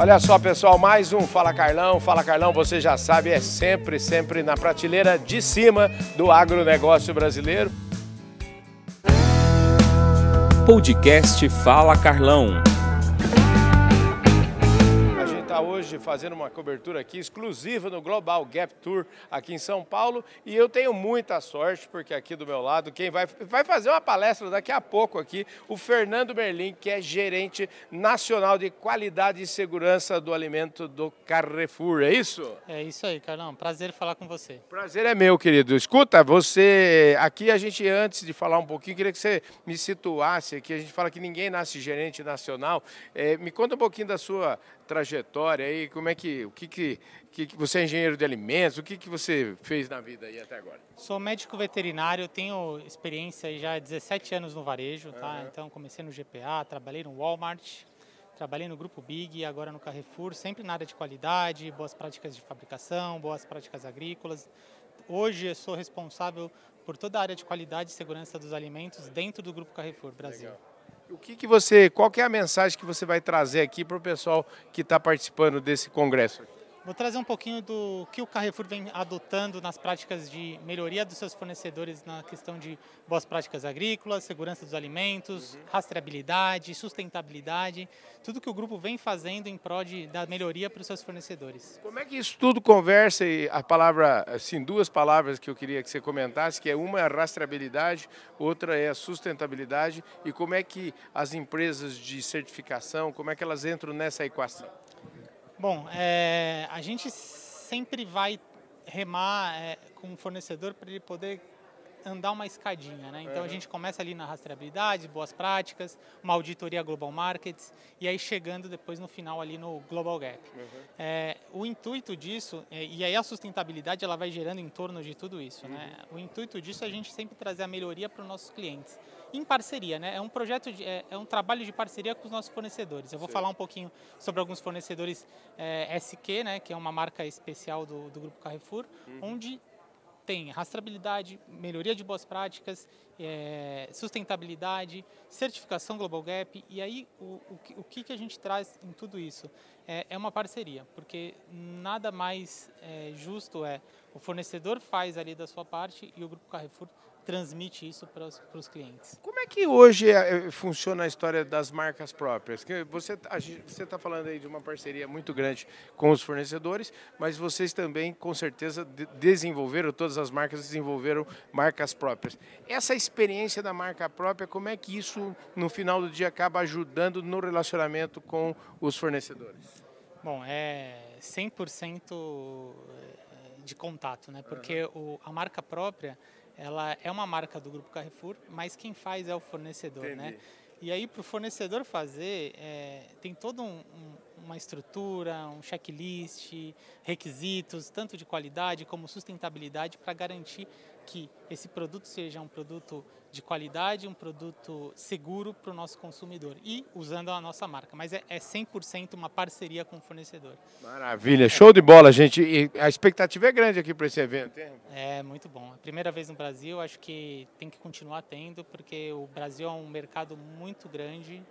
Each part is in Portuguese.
Olha só, pessoal, mais um Fala Carlão. Fala Carlão, você já sabe, é sempre, sempre na prateleira de cima do agronegócio brasileiro. Podcast Fala Carlão. Está hoje fazendo uma cobertura aqui exclusiva no Global Gap Tour aqui em São Paulo e eu tenho muita sorte porque aqui do meu lado quem vai, vai fazer uma palestra daqui a pouco aqui, o Fernando Merlin, que é gerente nacional de qualidade e segurança do alimento do Carrefour, é isso? É isso aí, Carlão. Prazer falar com você. Prazer é meu, querido. Escuta, você aqui a gente antes de falar um pouquinho queria que você me situasse aqui. A gente fala que ninguém nasce gerente nacional. É, me conta um pouquinho da sua trajetória aí, como é que o que que, que, você é engenheiro de alimentos, o que que você fez na vida aí até agora? Sou médico veterinário, tenho experiência já há 17 anos no varejo, tá? Então comecei no GPA, trabalhei no Walmart, trabalhei no Grupo Big, agora no Carrefour, sempre na área de qualidade, boas práticas de fabricação, boas práticas agrícolas. Hoje eu sou responsável por toda a área de qualidade e segurança dos alimentos dentro do Grupo Carrefour Brasil. Legal. O que, que você, qual que é a mensagem que você vai trazer aqui para o pessoal que está participando desse congresso? Vou trazer um pouquinho do que o Carrefour vem adotando nas práticas de melhoria dos seus fornecedores na questão de boas práticas agrícolas, segurança dos alimentos, rastreabilidade, sustentabilidade, tudo que o grupo vem fazendo em prol de, da melhoria para os seus fornecedores. Como é que isso tudo conversa e a palavra, assim, duas palavras que eu queria que você comentasse, que é uma é a rastreabilidade, outra é a sustentabilidade e como é que as empresas de certificação, como é que elas entram nessa equação? Bom, é, a gente sempre vai remar é, com o fornecedor para ele poder andar uma escadinha, né? Então a gente começa ali na rastreabilidade, boas práticas, uma auditoria global markets e aí chegando depois no final ali no global gap. É, o intuito disso é, e aí a sustentabilidade ela vai gerando em torno de tudo isso, né? O intuito disso é a gente sempre trazer a melhoria para os nossos clientes em parceria, né? É um projeto, de, é, é um trabalho de parceria com os nossos fornecedores. Eu vou falar um pouquinho sobre alguns fornecedores é, SQ, né? Que é uma marca especial do, do grupo Carrefour, onde tem rastreabilidade, melhoria de boas práticas, é, sustentabilidade, certificação Global Gap. E aí, o, o, que- o que, que a gente traz em tudo isso? É, é uma parceria, porque nada mais é, justo é o fornecedor faz ali da sua parte e o Grupo Carrefour transmite isso para os, clientes. Como é que hoje eh, funciona a história das marcas próprias? Que você está falando aí de uma parceria muito grande com os fornecedores, mas vocês também, com certeza, de- desenvolveram, todas as marcas desenvolveram marcas próprias. Essa experiência da marca própria, como é que isso, no final do dia, acaba ajudando no relacionamento com os fornecedores? Bom, é 100% de contato, né? Porque o, a marca própria, ela é uma marca do Grupo Carrefour, mas quem faz é o fornecedor, né? Entendi. E aí, para o fornecedor fazer, é, tem toda um, um, uma estrutura, um checklist, requisitos, tanto de qualidade como sustentabilidade, para garantir que esse produto seja um produto de qualidade, um produto seguro para o nosso consumidor e usando a nossa marca. Mas é, é 100% uma parceria com o fornecedor. Maravilha, show de bola, gente. E a expectativa é grande aqui para esse evento, hein? É muito bom. A primeira vez no Brasil, acho que tem que continuar tendo, porque o Brasil é um mercado muito grande,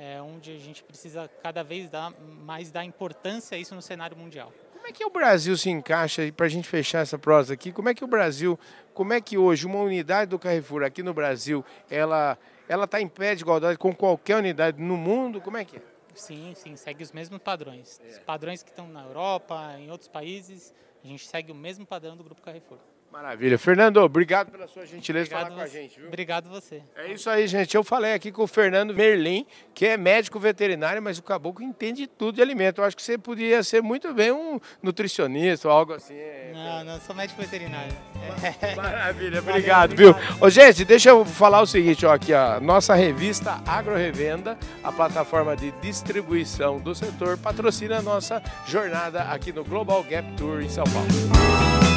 é, onde a gente precisa cada vez dar, mais dar importância a isso no cenário mundial. Como é que o Brasil se encaixa, para a gente fechar essa prosa aqui, como é que o Brasil, como é que hoje uma unidade do Carrefour aqui no Brasil, ela ela está em pé de igualdade com qualquer unidade no mundo? Como é que é? Sim, sim, segue os mesmos padrões. Os padrões que estão na Europa, em outros países, a gente segue o mesmo padrão do Grupo Carrefour. Maravilha. Fernando, obrigado pela sua gentileza de falar com a gente, viu? Obrigado você. É isso aí, gente. Eu falei aqui com o Fernando Merlin, que é médico veterinário, mas o caboclo entende tudo de alimento. Eu acho que você podia ser muito bem um nutricionista ou algo assim. É, Não, não, sou médico veterinário. Maravilha, obrigado, viu? Ô, gente, deixa eu falar o seguinte, ó, aqui, ó, nossa revista Agro Revenda, a plataforma de distribuição do setor, patrocina a nossa jornada aqui no Global Gap Tour em São Paulo.